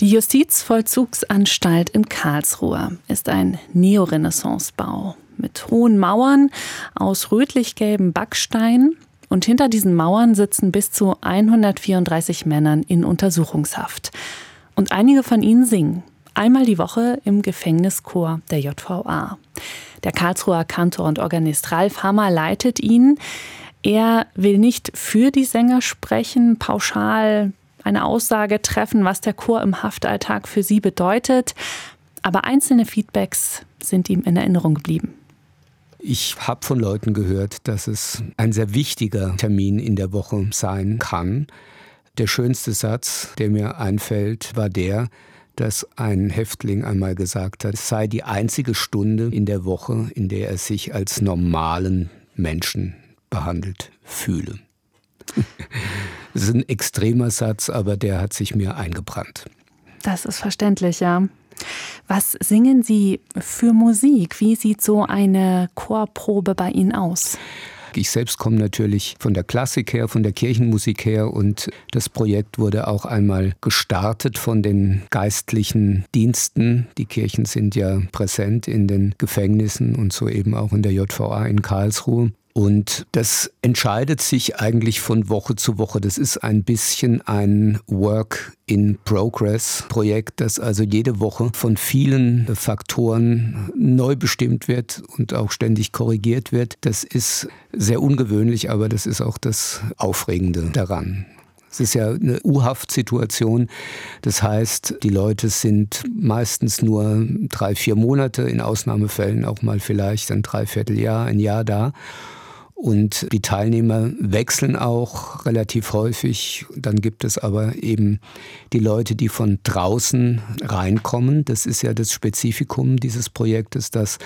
Die Justizvollzugsanstalt in Karlsruhe ist ein Neorenaissancebau mit hohen Mauern aus rötlich-gelbem Backstein. Und hinter diesen Mauern sitzen bis zu 134 Männern in Untersuchungshaft. Und einige von ihnen singen. Einmal die Woche im Gefängnischor der JVA. Der Karlsruher Kantor und Organist Ralf Hammer leitet ihn. Er will nicht für die Sänger sprechen, pauschal eine Aussage treffen, was der Chor im Haftalltag für sie bedeutet. Aber einzelne Feedbacks sind ihm in Erinnerung geblieben. Ich habe von Leuten gehört, dass es ein sehr wichtiger Termin in der Woche sein kann. Der schönste Satz, der mir einfällt, war der, dass ein Häftling einmal gesagt hat, es sei die einzige Stunde in der Woche, in der er sich als normalen Menschen behandelt fühle. Das ist ein extremer Satz, aber der hat sich mir eingebrannt. Das ist verständlich, ja. Was singen Sie für Musik? Wie sieht so eine Chorprobe bei Ihnen aus? Ich selbst komme natürlich von der Klassik her, von der Kirchenmusik her und das Projekt wurde auch einmal gestartet von den geistlichen Diensten. Die Kirchen sind ja präsent in den Gefängnissen und so eben auch in der JVA in Karlsruhe. Und das entscheidet sich eigentlich von Woche zu Woche. Das ist ein bisschen ein Work in Progress Projekt, das also jede Woche von vielen Faktoren neu bestimmt wird und auch ständig korrigiert wird. Das ist sehr ungewöhnlich, aber das ist auch das Aufregende daran. Es ist ja eine U-Haft-Situation. Das heißt, die Leute sind meistens nur drei, vier Monate, in Ausnahmefällen auch mal vielleicht ein Dreivierteljahr, ein Jahr da. Und die Teilnehmer wechseln auch relativ häufig. Dann gibt es aber eben die Leute, die von draußen reinkommen. Das ist ja das Spezifikum dieses Projektes, dass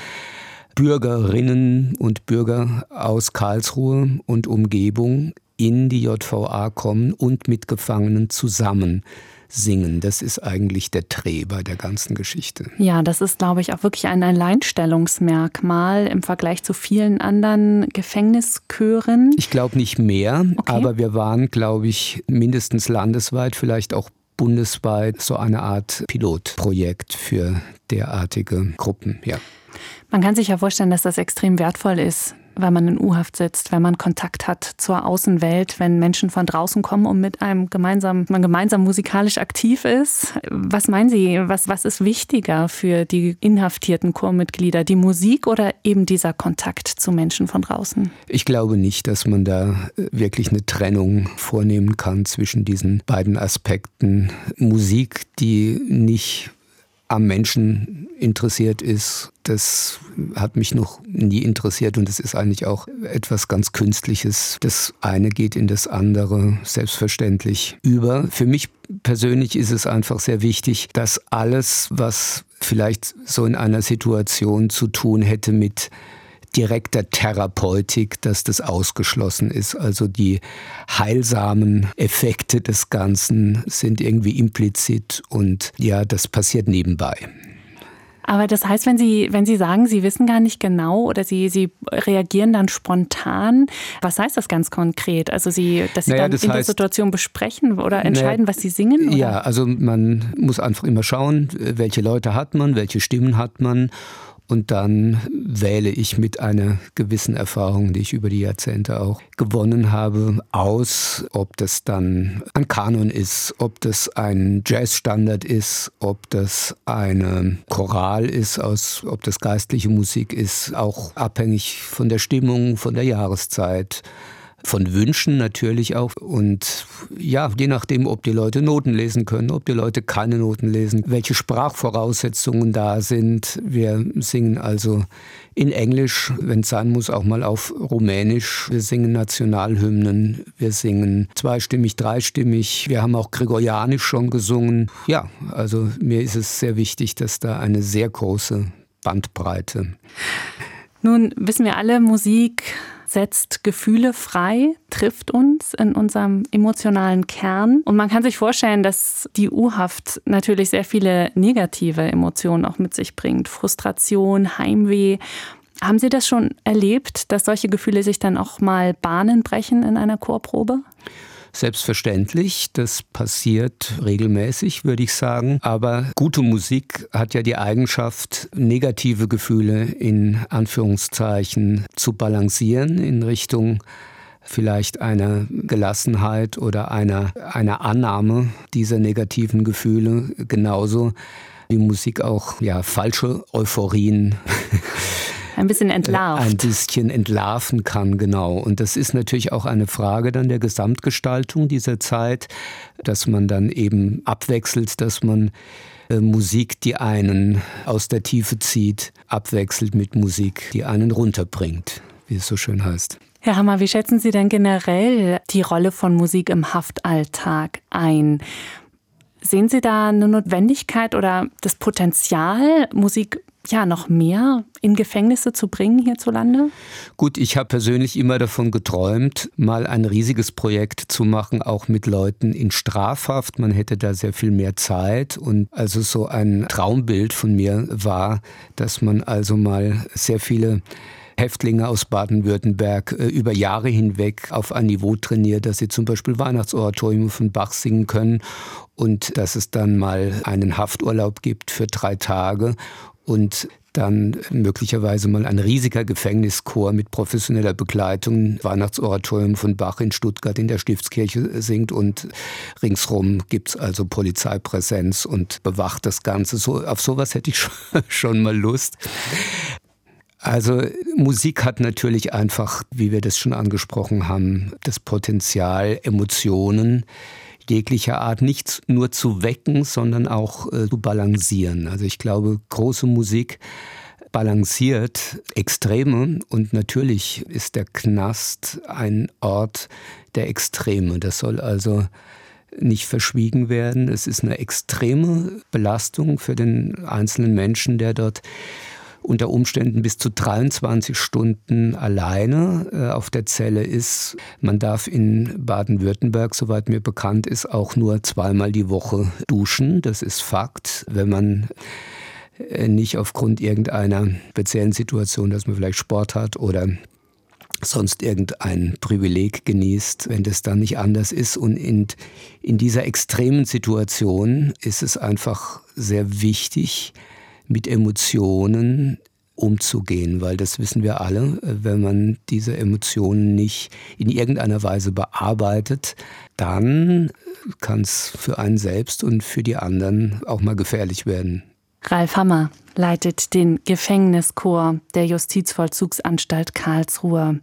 Bürgerinnen und Bürger aus Karlsruhe und Umgebung in die JVA kommen und mit Gefangenen zusammen singen. Das ist eigentlich der Dreh bei der ganzen Geschichte. Ja, das ist, glaube ich, auch wirklich ein Alleinstellungsmerkmal im Vergleich zu vielen anderen Gefängnischören. Ich glaube nicht mehr, okay. aber wir waren, glaube ich, mindestens landesweit, vielleicht auch bundesweit so eine Art Pilotprojekt für derartige Gruppen. Ja. Man kann sich ja vorstellen, dass das extrem wertvoll ist, weil man in U-Haft sitzt, wenn man Kontakt hat zur Außenwelt, wenn Menschen von draußen kommen und mit einem gemeinsam, man gemeinsam musikalisch aktiv ist. Was meinen Sie, was, was ist wichtiger für die inhaftierten Chormitglieder, die Musik oder eben dieser Kontakt zu Menschen von draußen? Ich glaube nicht, dass man da äh, wirklich eine Trennung vornehmen kann zwischen diesen beiden Aspekten. Musik, die nicht am Menschen interessiert ist, das hat mich noch nie interessiert und es ist eigentlich auch etwas ganz Künstliches. Das eine geht in das andere selbstverständlich über. Für mich persönlich ist es einfach sehr wichtig, dass alles, was vielleicht so in einer Situation zu tun hätte mit direkter Therapeutik, dass das ausgeschlossen ist. Also die heilsamen Effekte des Ganzen sind irgendwie implizit und ja, das passiert nebenbei. Aber das heißt, wenn Sie, wenn Sie sagen, Sie wissen gar nicht genau oder Sie, Sie reagieren dann spontan, was heißt das ganz konkret? Also Sie, dass Sie naja, dann das in heißt, der Situation besprechen oder entscheiden, naja, was Sie singen? Oder? Ja, also man muss einfach immer schauen, welche Leute hat man, welche Stimmen hat man und dann wähle ich mit einer gewissen Erfahrung, die ich über die Jahrzehnte auch gewonnen habe, aus, ob das dann ein Kanon ist, ob das ein Jazzstandard ist, ob das eine Choral ist, aus, ob das geistliche Musik ist, auch abhängig von der Stimmung, von der Jahreszeit von Wünschen natürlich auch. Und ja, je nachdem, ob die Leute Noten lesen können, ob die Leute keine Noten lesen, welche Sprachvoraussetzungen da sind. Wir singen also in Englisch, wenn es sein muss, auch mal auf Rumänisch. Wir singen Nationalhymnen, wir singen zweistimmig, dreistimmig. Wir haben auch Gregorianisch schon gesungen. Ja, also mir ist es sehr wichtig, dass da eine sehr große Bandbreite. Nun wissen wir alle, Musik setzt Gefühle frei, trifft uns in unserem emotionalen Kern. Und man kann sich vorstellen, dass die U-Haft natürlich sehr viele negative Emotionen auch mit sich bringt. Frustration, Heimweh. Haben Sie das schon erlebt, dass solche Gefühle sich dann auch mal Bahnen brechen in einer Chorprobe? Selbstverständlich, das passiert regelmäßig, würde ich sagen. Aber gute Musik hat ja die Eigenschaft, negative Gefühle in Anführungszeichen zu balancieren in Richtung vielleicht einer Gelassenheit oder einer, einer Annahme dieser negativen Gefühle. Genauso wie Musik auch ja, falsche Euphorien ein bisschen entlarvt. Ein bisschen entlarven kann, genau. Und das ist natürlich auch eine Frage dann der Gesamtgestaltung dieser Zeit, dass man dann eben abwechselt, dass man äh, Musik, die einen aus der Tiefe zieht, abwechselt mit Musik, die einen runterbringt, wie es so schön heißt. Herr Hammer, wie schätzen Sie denn generell die Rolle von Musik im Haftalltag ein? Sehen Sie da eine Notwendigkeit oder das Potenzial, Musik ja noch mehr in Gefängnisse zu bringen hierzulande? Gut, ich habe persönlich immer davon geträumt, mal ein riesiges Projekt zu machen, auch mit Leuten in Strafhaft. Man hätte da sehr viel mehr Zeit und also so ein Traumbild von mir war, dass man also mal sehr viele Häftlinge aus Baden-Württemberg äh, über Jahre hinweg auf ein Niveau trainiert, dass sie zum Beispiel Weihnachtsoratorium von Bach singen können und dass es dann mal einen Hafturlaub gibt für drei Tage und dann möglicherweise mal ein riesiger Gefängnischor mit professioneller Begleitung, Weihnachtsoratorium von Bach in Stuttgart in der Stiftskirche singt und ringsrum gibt es also Polizeipräsenz und bewacht das Ganze. So, auf sowas hätte ich schon mal Lust. Also Musik hat natürlich einfach, wie wir das schon angesprochen haben, das Potenzial, Emotionen jeglicher Art nicht nur zu wecken, sondern auch äh, zu balancieren. Also ich glaube, große Musik balanciert Extreme und natürlich ist der Knast ein Ort der Extreme. Das soll also nicht verschwiegen werden. Es ist eine extreme Belastung für den einzelnen Menschen, der dort unter Umständen bis zu 23 Stunden alleine äh, auf der Zelle ist. Man darf in Baden-Württemberg, soweit mir bekannt ist, auch nur zweimal die Woche duschen. Das ist Fakt. Wenn man äh, nicht aufgrund irgendeiner speziellen Situation, dass man vielleicht Sport hat oder sonst irgendein Privileg genießt, wenn das dann nicht anders ist. Und in, in dieser extremen Situation ist es einfach sehr wichtig, mit Emotionen umzugehen, weil das wissen wir alle, wenn man diese Emotionen nicht in irgendeiner Weise bearbeitet, dann kann es für einen selbst und für die anderen auch mal gefährlich werden. Ralf Hammer leitet den Gefängnischor der Justizvollzugsanstalt Karlsruhe.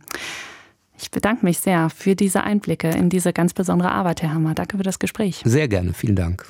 Ich bedanke mich sehr für diese Einblicke in diese ganz besondere Arbeit, Herr Hammer. Danke für das Gespräch. Sehr gerne, vielen Dank.